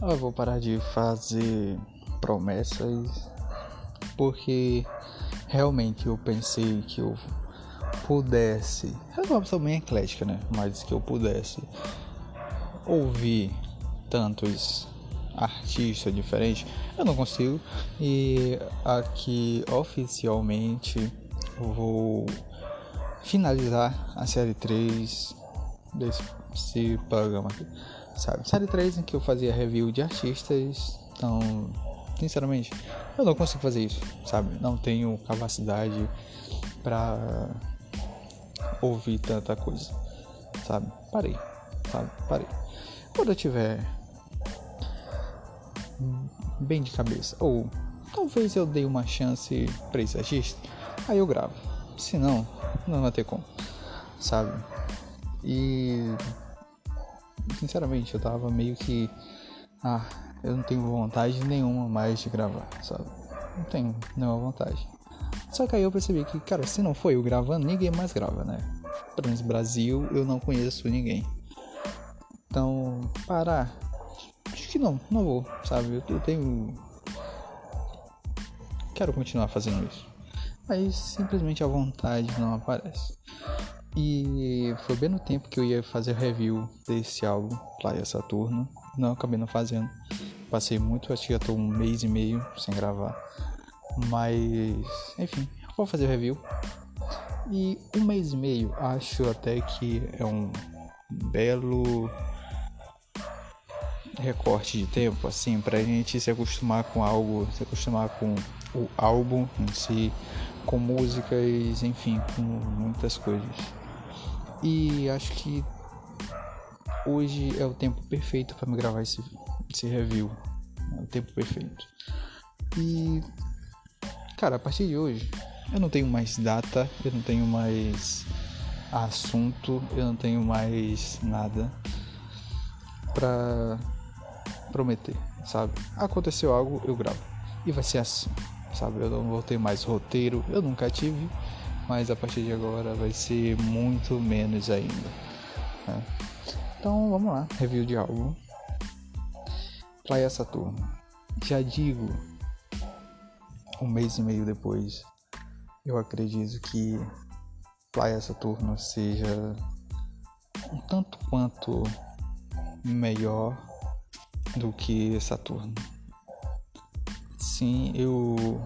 Eu vou parar de fazer promessas porque realmente eu pensei que eu pudesse. Eu sou uma pessoa bem eclética, né? Mas que eu pudesse ouvir tantos artistas diferentes, eu não consigo. E aqui oficialmente vou finalizar a série 3 desse programa aqui, sabe? Série 3 em que eu fazia review de artistas, então, sinceramente, eu não consigo fazer isso, sabe? Não tenho capacidade para ouvir tanta coisa, sabe? Parei, sabe? Parei. Quando eu tiver bem de cabeça, ou talvez eu dê uma chance pra esse artista, aí eu gravo. Se não, não vai ter como, sabe? E sinceramente eu tava meio que ah, eu não tenho vontade nenhuma mais de gravar, sabe? Não tenho nenhuma vontade. Só que aí eu percebi que, cara, se não foi eu gravando, ninguém mais grava, né? Pelo menos Brasil eu não conheço ninguém. Então, parar. Acho que não, não vou, sabe? Eu tenho. Quero continuar fazendo isso. Mas simplesmente a vontade não aparece. E foi bem no tempo que eu ia fazer review desse álbum, Playa Saturno. Não, acabei não fazendo. Passei muito, acho que já tô um mês e meio sem gravar. Mas, enfim, vou fazer review. E um mês e meio acho até que é um belo recorte de tempo, assim, pra gente se acostumar com algo, se acostumar com o álbum em si, com músicas, enfim, com muitas coisas. E acho que hoje é o tempo perfeito para me gravar esse, esse review. É o tempo perfeito. E Cara, a partir de hoje, eu não tenho mais data, eu não tenho mais assunto, eu não tenho mais nada pra prometer, sabe? Aconteceu algo, eu gravo. E vai ser assim, sabe? Eu não vou ter mais roteiro, eu nunca tive, mas a partir de agora vai ser muito menos ainda. Né? Então vamos lá, review de álbum. Playa Saturno. Já digo um mês e meio depois, eu acredito que Playa Saturno seja um tanto quanto melhor do que Saturno. Sim, eu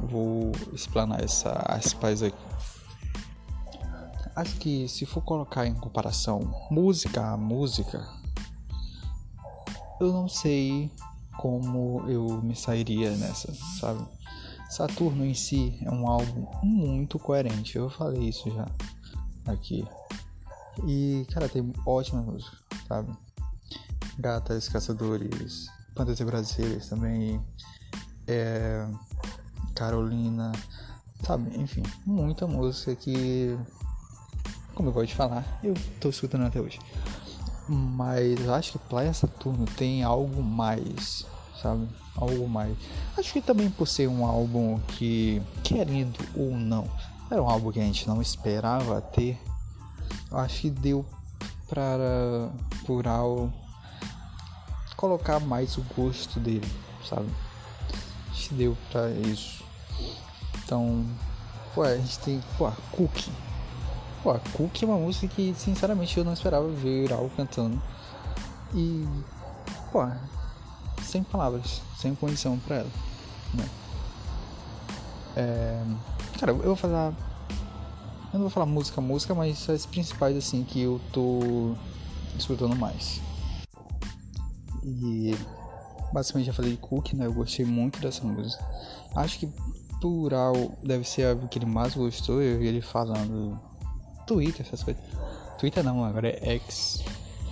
vou explanar essa aspas aqui. Acho que se for colocar em comparação música a música, eu não sei como eu me sairia nessa, sabe? Saturno em si é um álbum muito coerente. Eu falei isso já aqui. E, cara, tem ótimas músicas, sabe? Gatas, Caçadores, Plantas Brasileiras também. É, Carolina, sabe? Enfim, muita música que, como eu gosto de falar, eu tô escutando até hoje. Mas acho que Playa Saturno tem algo mais sabe? Algo mais. Acho que também por ser um álbum que, querendo ou não, era um álbum que a gente não esperava ter. Acho que deu para algo colocar mais o gosto dele, sabe? Acho que deu para isso. Então, pô, a gente tem, pô, Cookie. Pô, Cookie é uma música que sinceramente eu não esperava ver algo cantando. E, pô, sem palavras, sem condição para ela, né? É, cara, eu vou falar. Eu não vou falar música música, mas as principais assim que eu tô escutando mais. E basicamente já falei Cook, né? Eu gostei muito dessa música. Acho que plural deve ser algo que ele mais gostou. Eu vi ele falando Twitter, essas coisas. Twitter não, agora é X.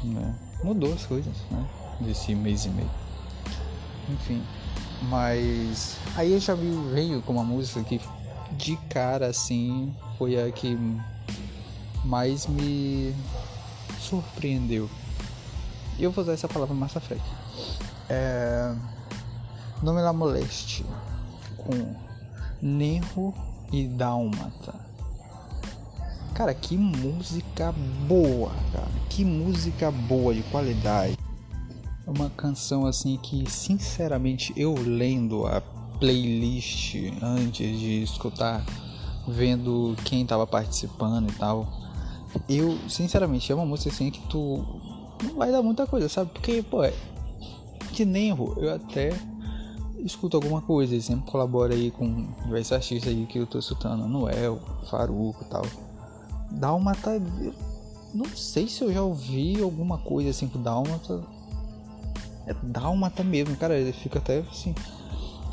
Né? Mudou as coisas, né? Desse mês e meio. Enfim. Mas aí eu já vi veio com uma música que de cara assim foi a que mais me surpreendeu. E eu vou usar essa palavra mais à frente. É... Nome La Moleste com Nerro e Dálmata. Cara, que música boa, cara. Que música boa, de qualidade. uma canção assim que, sinceramente, eu lendo a playlist antes de escutar, vendo quem tava participando e tal, eu, sinceramente, é uma música assim que tu não vai dar muita coisa, sabe? Porque, pô, é que nem eu até escuto alguma coisa, e sempre colaboro aí com diversos artistas aí que eu tô escutando, Noel, Faruco e tal. Dálmata, eu não sei se eu já ouvi alguma coisa assim com Dálmata. É Dálmata mesmo, cara, ele fica até assim,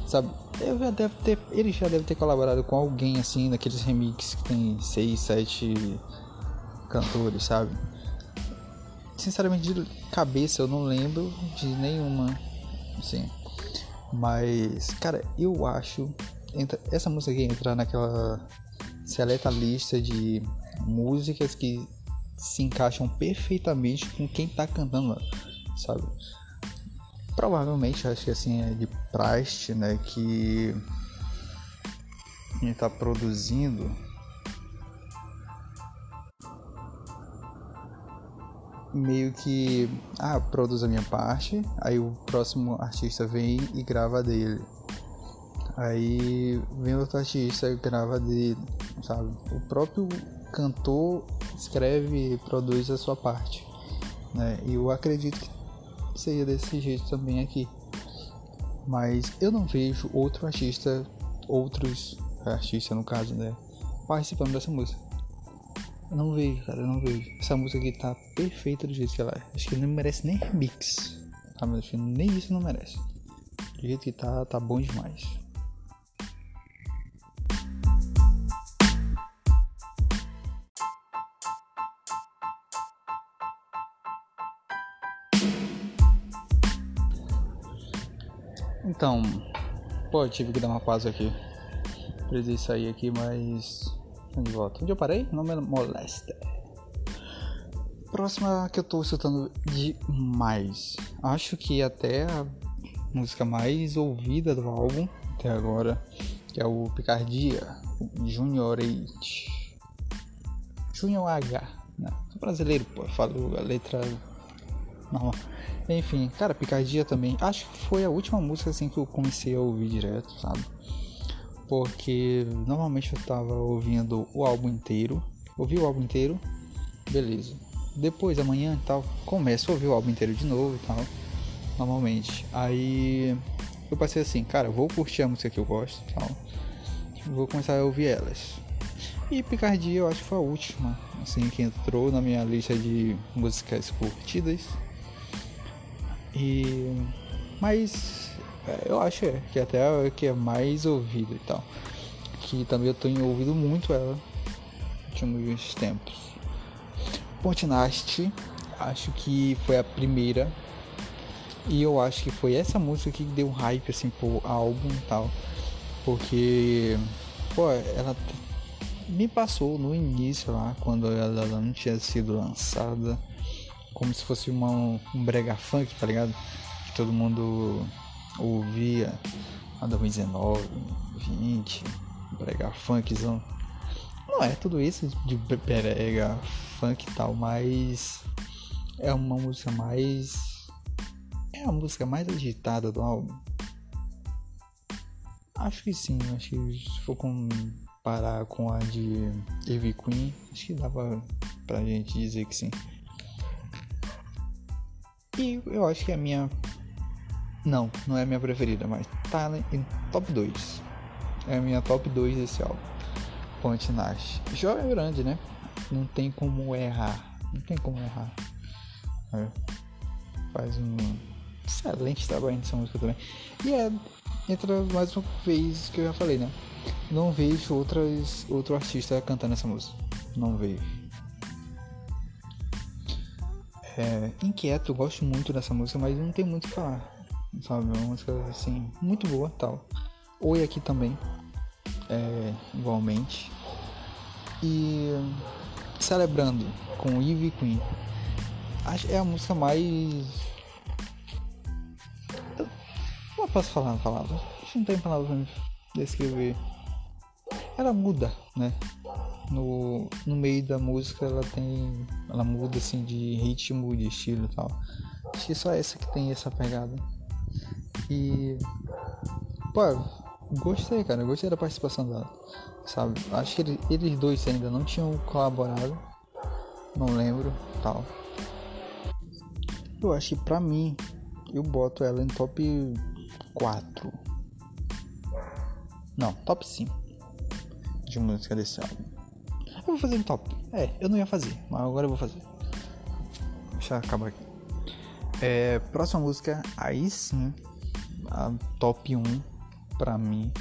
sabe? Eu já deve ter, ele já deve ter colaborado com alguém assim naqueles remixes que tem 6, 7 cantores, sabe? Sinceramente, de cabeça eu não lembro de nenhuma, assim. Mas, cara, eu acho. Essa música aqui entra naquela seleta lista de músicas que se encaixam perfeitamente com quem tá cantando, sabe? Provavelmente, acho que assim é de praste, né? Que quem tá produzindo meio que ah, produz a minha parte, aí o próximo artista vem e grava dele. Aí vem outro artista e grava dele, sabe? O próprio cantor escreve e produz a sua parte, né? E eu acredito que seria desse jeito também aqui. Mas eu não vejo outro artista, outros artistas no caso, né, participando dessa música. Eu não vejo, cara, eu não vejo. Essa música aqui tá perfeita do jeito que ela é. Acho que não merece nem remix. Tá, mas acho que nem isso não merece. Do jeito que tá, tá bom demais. Então, pô, eu tive que dar uma pausa aqui. Precisei sair aqui, mas volta. Onde eu parei? Não me molesta. Próxima que eu tô escutando demais. Acho que até a música mais ouvida do álbum até agora, que é o Picardia Junior 8. Junior H. Não, sou brasileiro, pô. Falo a letra normal. Enfim, cara, Picardia também. Acho que foi a última música assim que eu comecei a ouvir direto, sabe? Porque normalmente eu tava ouvindo o álbum inteiro, ouvi o álbum inteiro, beleza. Depois amanhã e tal, começo a ouvir o álbum inteiro de novo e tal, normalmente. Aí eu passei assim, cara, vou curtir a música que eu gosto e tal, vou começar a ouvir elas. E Picardia eu acho que foi a última, assim, que entrou na minha lista de músicas curtidas. E mas eu acho é, que até é que é mais ouvido e tal. Que também eu tenho ouvido muito ela últimos tempos. Pontinast, acho que foi a primeira. E eu acho que foi essa música que deu hype assim pro álbum e tal. Porque, pô, ela me passou no início lá, quando ela não tinha sido lançada, como se fosse uma, um brega funk, tá ligado? Que todo mundo ouvia a 2019, 20, brega funkzão. Não é tudo isso de brega, funk e tal, mas é uma música mais. É a música mais agitada do álbum. Acho que sim, acho que se for comparar com a de Eve Queen, acho que dava pra gente dizer que sim. E eu acho que a minha não, não é minha preferida, mas tá em top 2. É a minha top 2 desse álbum. Ponte Nash. Jovem grande, né? Não tem como errar. Não tem como errar. É. Faz um excelente trabalho nessa música também. E é, entra mais uma vez que eu já falei, né? Não vejo outras, outro artista cantando essa música. Não vejo. É, inquieto, gosto muito dessa música, mas não tem muito o que falar sabe? Uma música assim, muito boa tal. Oi aqui também, é, igualmente. E celebrando com Eve Queen. É a música mais. Eu posso falar na palavra. Não tem palavra pra descrever. Ela muda, né? No, no meio da música ela tem. Ela muda assim de ritmo, de estilo e tal. Acho que só essa que tem essa pegada. E. Pô, gostei, cara. Gostei da participação dela. Sabe? Acho que eles, eles dois ainda não tinham colaborado. Não lembro. Tal. Eu acho que pra mim, eu boto ela em top 4. Não, top 5 de música desse álbum. Eu vou fazer em top. É, eu não ia fazer, mas agora eu vou fazer. Deixa eu acabar aqui. É, próxima música, aí sim, a top 1 pra mim,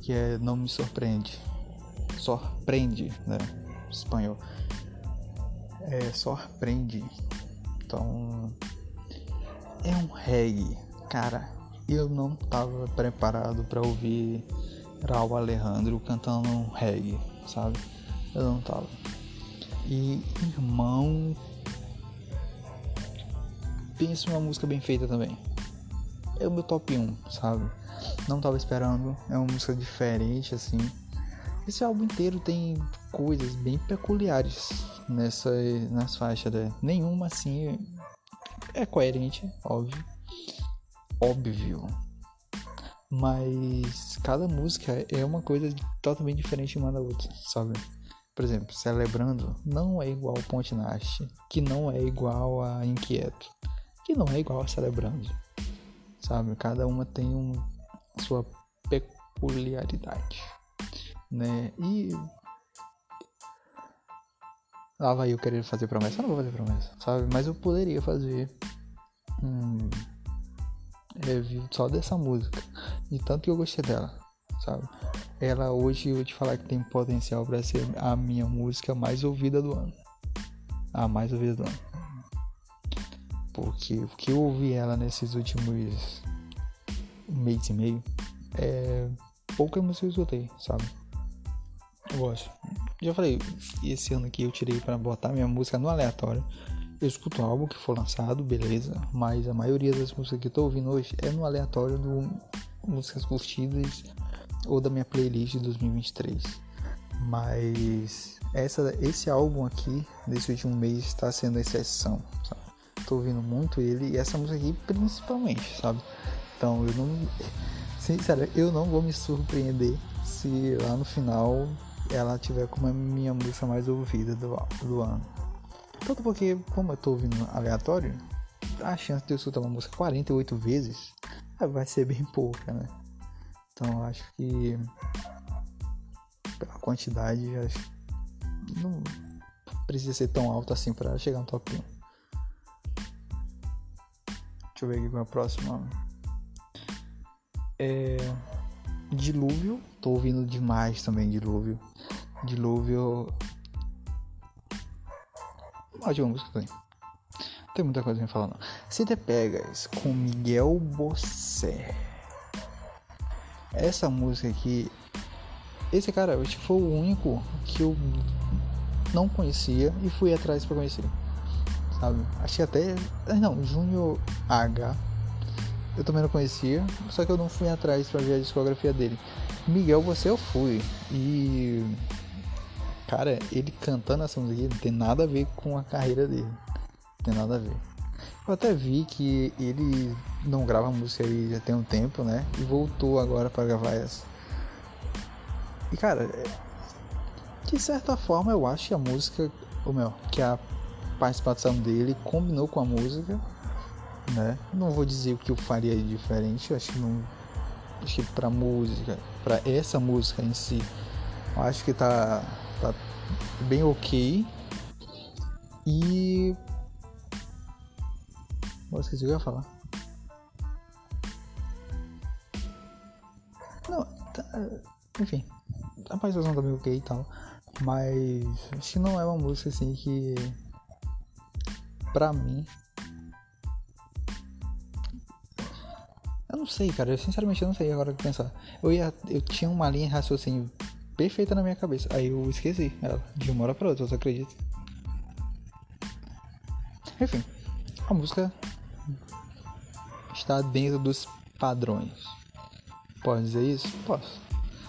que é Não Me Surpreende. Surpreende, né? Espanhol. É, surpreende. Então, é um reggae. Cara, eu não tava preparado para ouvir Raul Alejandro cantando um reggae, sabe? Eu não tava. E irmão, pensa uma música bem feita também. É o meu top 1, sabe? Não tava esperando, é uma música diferente assim. Esse álbum inteiro tem coisas bem peculiares nessa nas faixas, né? Nenhuma assim é coerente, óbvio. Óbvio. Mas cada música é uma coisa totalmente diferente uma da outra, sabe? Por exemplo, Celebrando não é igual ao Ponte Nash, que não é igual a Inquieto, que não é igual a Celebrando, sabe? Cada uma tem um, sua peculiaridade, né? E Lá vai eu querer fazer promessa. Eu não vou fazer promessa, sabe? Mas eu poderia fazer um review só dessa música. De tanto que eu gostei dela, sabe? Ela hoje eu te falar que tem potencial para ser a minha música mais ouvida do ano. A mais ouvida do ano. Porque o que eu ouvi ela nesses últimos mês e meio é pouca música eu escutei, sabe? Eu gosto. Já falei, esse ano aqui eu tirei para botar minha música no aleatório. Eu escuto um álbum que for lançado, beleza, mas a maioria das músicas que eu tô ouvindo hoje é no aleatório do músicas curtidas ou da minha playlist de 2023. Mas essa, esse álbum aqui, nesse último mês, está sendo exceção, sabe? Tô ouvindo muito ele e essa música aqui principalmente, sabe? Então eu não. Sincero, eu não vou me surpreender se lá no final ela tiver como a minha música mais ouvida do, do ano. Tanto porque, como eu tô ouvindo aleatório, a chance de eu escutar uma música 48 vezes vai ser bem pouca, né? Então acho que pela quantidade acho não precisa ser tão alto assim para chegar no top 1. Deixa eu ver aqui com a próxima. É Dilúvio, tô ouvindo demais também Dilúvio. Dilúvio. Ótima música também. Não tem muita coisa pra falar não. Se te pegas com Miguel Bossé. Essa música aqui. Esse cara, acho que foi o único que eu não conhecia e fui atrás para conhecer. Sabe? Achei até. Não, Júnior H eu também não conhecia, só que eu não fui atrás para ver a discografia dele. Miguel, você eu fui. E. Cara, ele cantando essa música não tem nada a ver com a carreira dele. Não tem nada a ver. Eu até vi que ele não grava música aí já tem um tempo, né? E voltou agora para gravar essa. E cara, de certa forma eu acho que a música, ou melhor, que a participação dele combinou com a música né? Não vou dizer o que eu faria diferente, eu acho que não acho que para música, para essa música em si, eu acho que tá tá bem OK. E Vou esqueci o que eu ia falar. Não, tá, enfim, a participação tá bem ok e tal, mas acho que não é uma música assim que pra mim Eu não sei, cara. Eu sinceramente eu não sei agora que pensar. Eu ia. Eu tinha uma linha de raciocínio perfeita na minha cabeça. Aí eu esqueci ela. De uma hora pra outra, você acredita? Enfim. A música está dentro dos padrões. Pode dizer isso? Posso.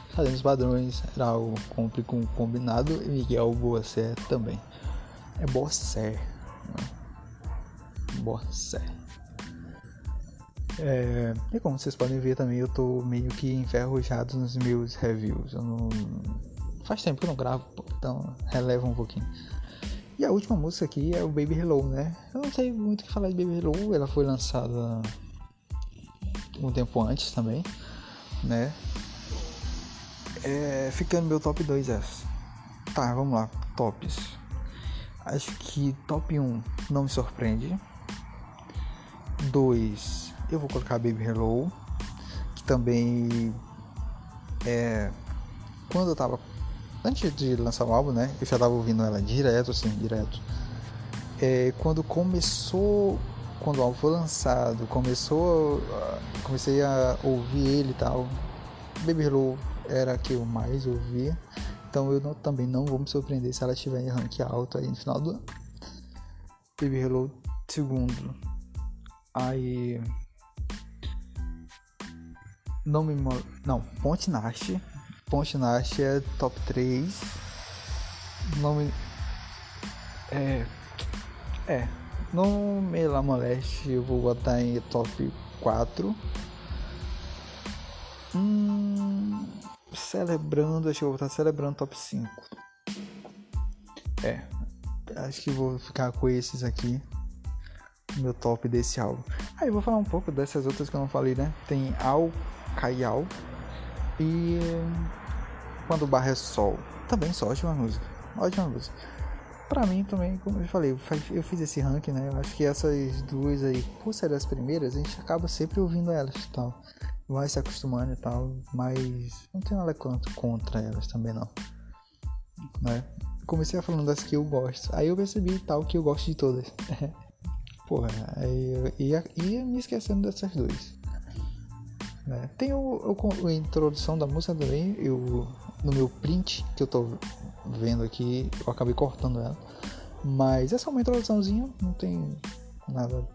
Está dentro dos padrões. Raul cumpre com o combinado e Miguel Bossé também. É Bossé. Né? Bossé. É, e como vocês podem ver também, eu tô meio que enferrujado nos meus reviews. Não... Faz tempo que eu não gravo, então releva um pouquinho. E a última música aqui é o Baby Hello, né? Eu não sei muito o que falar de Baby Hello, ela foi lançada um tempo antes também, né? É, fica no meu top 2 essa. Tá, vamos lá, tops. Acho que top 1 não me surpreende. 2, eu vou colocar Baby Hello, que também é quando eu tava antes de lançar o álbum, né? Eu já tava ouvindo ela direto, assim, direto. É, quando começou, quando o álbum foi lançado, começou, comecei a ouvir ele e tal. Baby Hello era a que eu mais ouvia. Então eu não, também não vou me surpreender se ela estiver em rank alto aí no final do ano. Baby Hello segundo. Aí não me não, Ponte Nash Ponte Nash é top 3. Nome. É. É. No Mela Moleste eu vou botar em top 4. Hum, celebrando, acho que eu vou botar celebrando top 5. É. Acho que vou ficar com esses aqui. Meu top desse álbum. Aí eu vou falar um pouco dessas outras que eu não falei, né? Tem Al Caial e quando o barro é sol. Também só, ótima música. Ótima música. Pra mim também, como eu falei, eu fiz esse ranking, né? Eu acho que essas duas aí, por ser as primeiras, a gente acaba sempre ouvindo elas e tal. Vai se acostumando e tal, mas não tem nada contra elas também não. Né? Comecei a falando das que eu gosto. Aí eu percebi tal que eu gosto de todas. Porra, aí eu ia, ia me esquecendo dessas duas. Né? Tem o, o, a introdução da música também, eu, no meu print que eu tô vendo aqui, eu acabei cortando ela. Mas é só uma introduçãozinha, não tem nada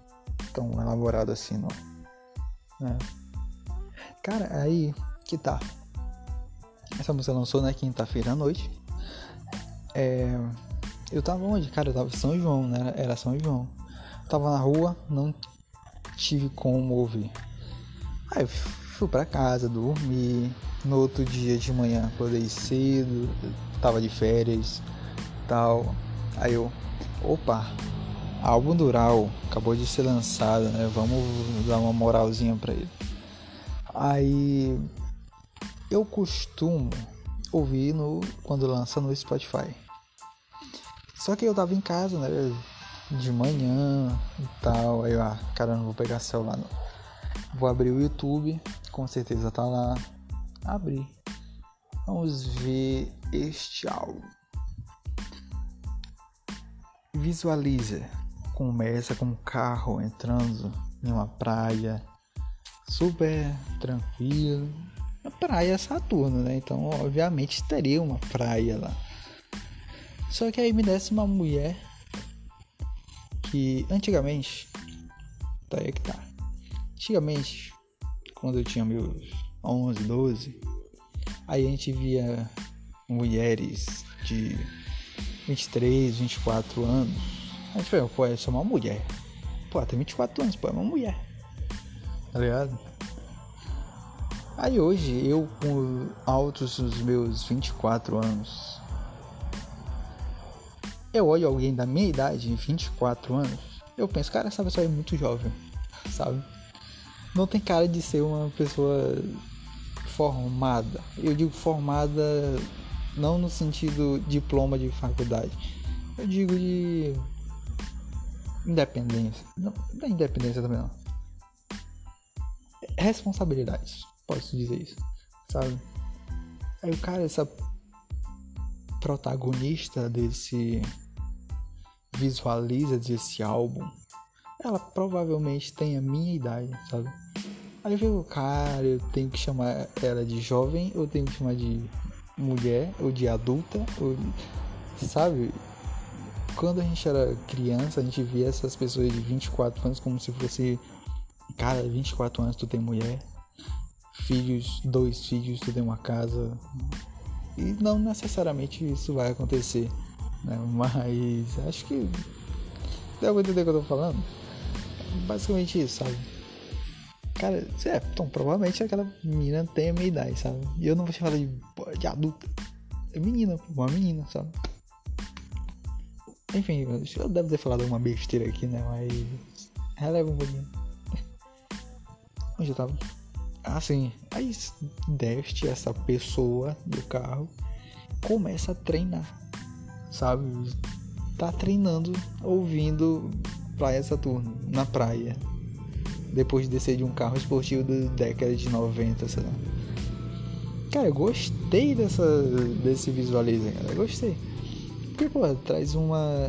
tão elaborado assim, não. Né? Cara, aí que tá. Essa música lançou na quinta-feira à noite. É, eu tava onde? Cara, eu tava em São João, né? Era São João. Tava na rua, não tive como ouvir. Aí eu fui pra casa, dormi. No outro dia de manhã acordei cedo, tava de férias tal. Aí eu, opa, álbum Dural acabou de ser lançado, né? Vamos dar uma moralzinha pra ele. Aí eu costumo ouvir no, quando lança no Spotify. Só que eu tava em casa, né? De manhã e tal. Aí ah, cara, não vou pegar celular não. Vou abrir o YouTube, com certeza tá lá. Abrir. Vamos ver este álbum. Visualiza. Começa com um carro entrando em uma praia super tranquilo. A praia é Saturno, né? Então, obviamente, teria uma praia lá. Só que aí me desce uma mulher que antigamente. Tá aí que tá. Antigamente, quando eu tinha meus 11, 12, aí a gente via mulheres de 23, 24 anos. A gente falou, pô, é uma mulher. Pô, tem 24 anos, pô, é uma mulher. Tá ligado? Aí hoje, eu com altos dos meus 24 anos, eu olho alguém da minha idade, 24 anos, eu penso, cara, essa pessoa é muito jovem, sabe? não tem cara de ser uma pessoa formada. Eu digo formada não no sentido diploma de faculdade. Eu digo de independência. Não, não é independência também não. Responsabilidades, posso dizer isso, sabe? Aí o cara, essa protagonista desse visualiza desse álbum, ela provavelmente tem a minha idade, sabe? Aí eu fico, cara, eu tenho que chamar ela de jovem, ou tenho que chamar de mulher, ou de adulta, ou, sabe? Quando a gente era criança, a gente via essas pessoas de 24 anos como se fosse, cara, 24 anos tu tem mulher, filhos, dois filhos, tu tem uma casa. E não necessariamente isso vai acontecer, né? Mas acho que deu pra entender o que eu tô falando? Basicamente isso, sabe? Cara, é, então, provavelmente aquela menina tem a minha idade, sabe? E eu não vou te falar de, de adulta. É menina, uma menina, sabe? Enfim, eu devo ter falado uma besteira aqui, né? Mas. Releva um pouquinho. Onde eu tava? Ah, sim. Aí deste essa pessoa do carro começa a treinar, sabe? Tá treinando, ouvindo Praia Saturno, na praia. Depois de descer de um carro esportivo da década de 90, sei lá. Cara, eu gostei dessa, desse visualizer, cara. Gostei. Porque, pô, traz uma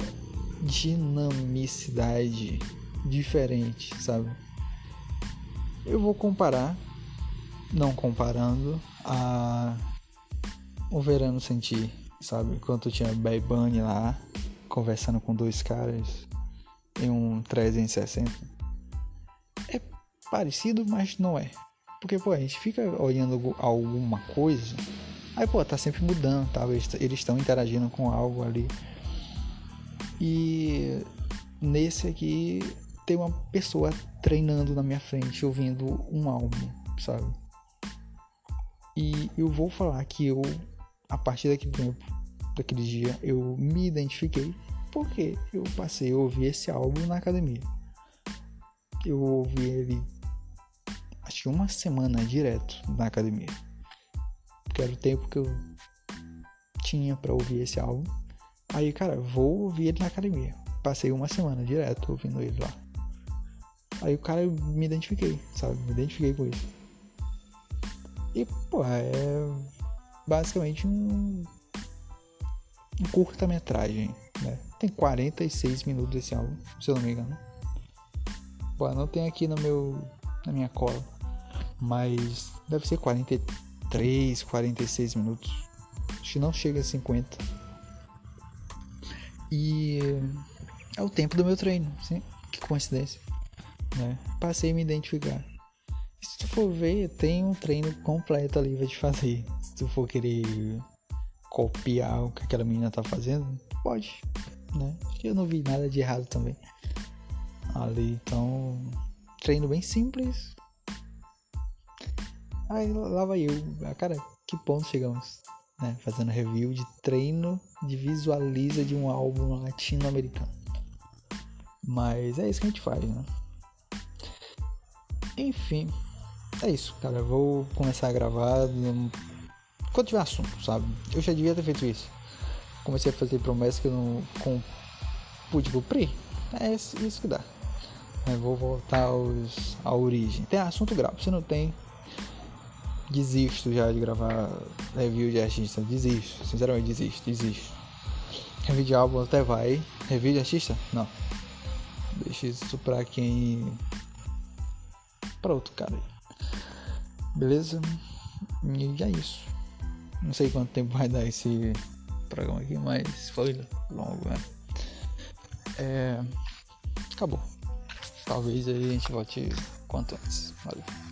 dinamicidade diferente, sabe? Eu vou comparar, não comparando, a o Verano Sentir, sabe? Enquanto tinha Bad Bunny lá, conversando com dois caras em um 360. É parecido, mas não é. Porque, pô, a gente fica olhando alguma coisa, aí, pô, tá sempre mudando, tá? Eles estão interagindo com algo ali. E nesse aqui tem uma pessoa treinando na minha frente, ouvindo um álbum, sabe? E eu vou falar que eu, a partir daquele tempo, daquele dia, eu me identifiquei porque eu passei a ouvir esse álbum na academia. Eu ouvi ele acho que uma semana direto na academia. Que era o tempo que eu tinha para ouvir esse álbum. Aí, cara, vou ouvir ele na academia. Passei uma semana direto ouvindo ele lá. Aí o cara me identifiquei, sabe? Me identifiquei com isso. E, pô, é basicamente um, um curta-metragem, né? Tem 46 minutos esse álbum, se eu não me engano. Pô, não tem aqui no meu na minha cola, mas deve ser 43, 46 minutos. Acho que não chega a 50. E é o tempo do meu treino, sim. Que coincidência, né? Passei a me identificar. Se tu for ver, tem um treino completo ali pra te fazer. Se for querer copiar o que aquela menina tá fazendo, pode né? Eu não vi nada de errado também. Ali, então, treino bem simples. Aí lá vai eu, ah, cara, que ponto chegamos, né? Fazendo review de treino de visualiza de um álbum latino-americano. Mas é isso que a gente faz, né? Enfim, é isso, cara. vou começar a gravar quando tiver assunto, sabe? Eu já devia ter feito isso comecei a fazer promessas que eu não com, pude cumprir. É isso, que dá. Eu vou voltar aos, à origem. Tem assunto grave. Se não tem, desisto já de gravar review de artista. Desisto. Sinceramente, desisto. Desisto. Review de álbum até vai. Review de artista? Não. Deixa isso pra quem. Pra outro cara. Beleza? E é isso. Não sei quanto tempo vai dar esse programa aqui, mas foi longo, né? É, acabou. Talvez aí a gente volte quanto antes. Valeu.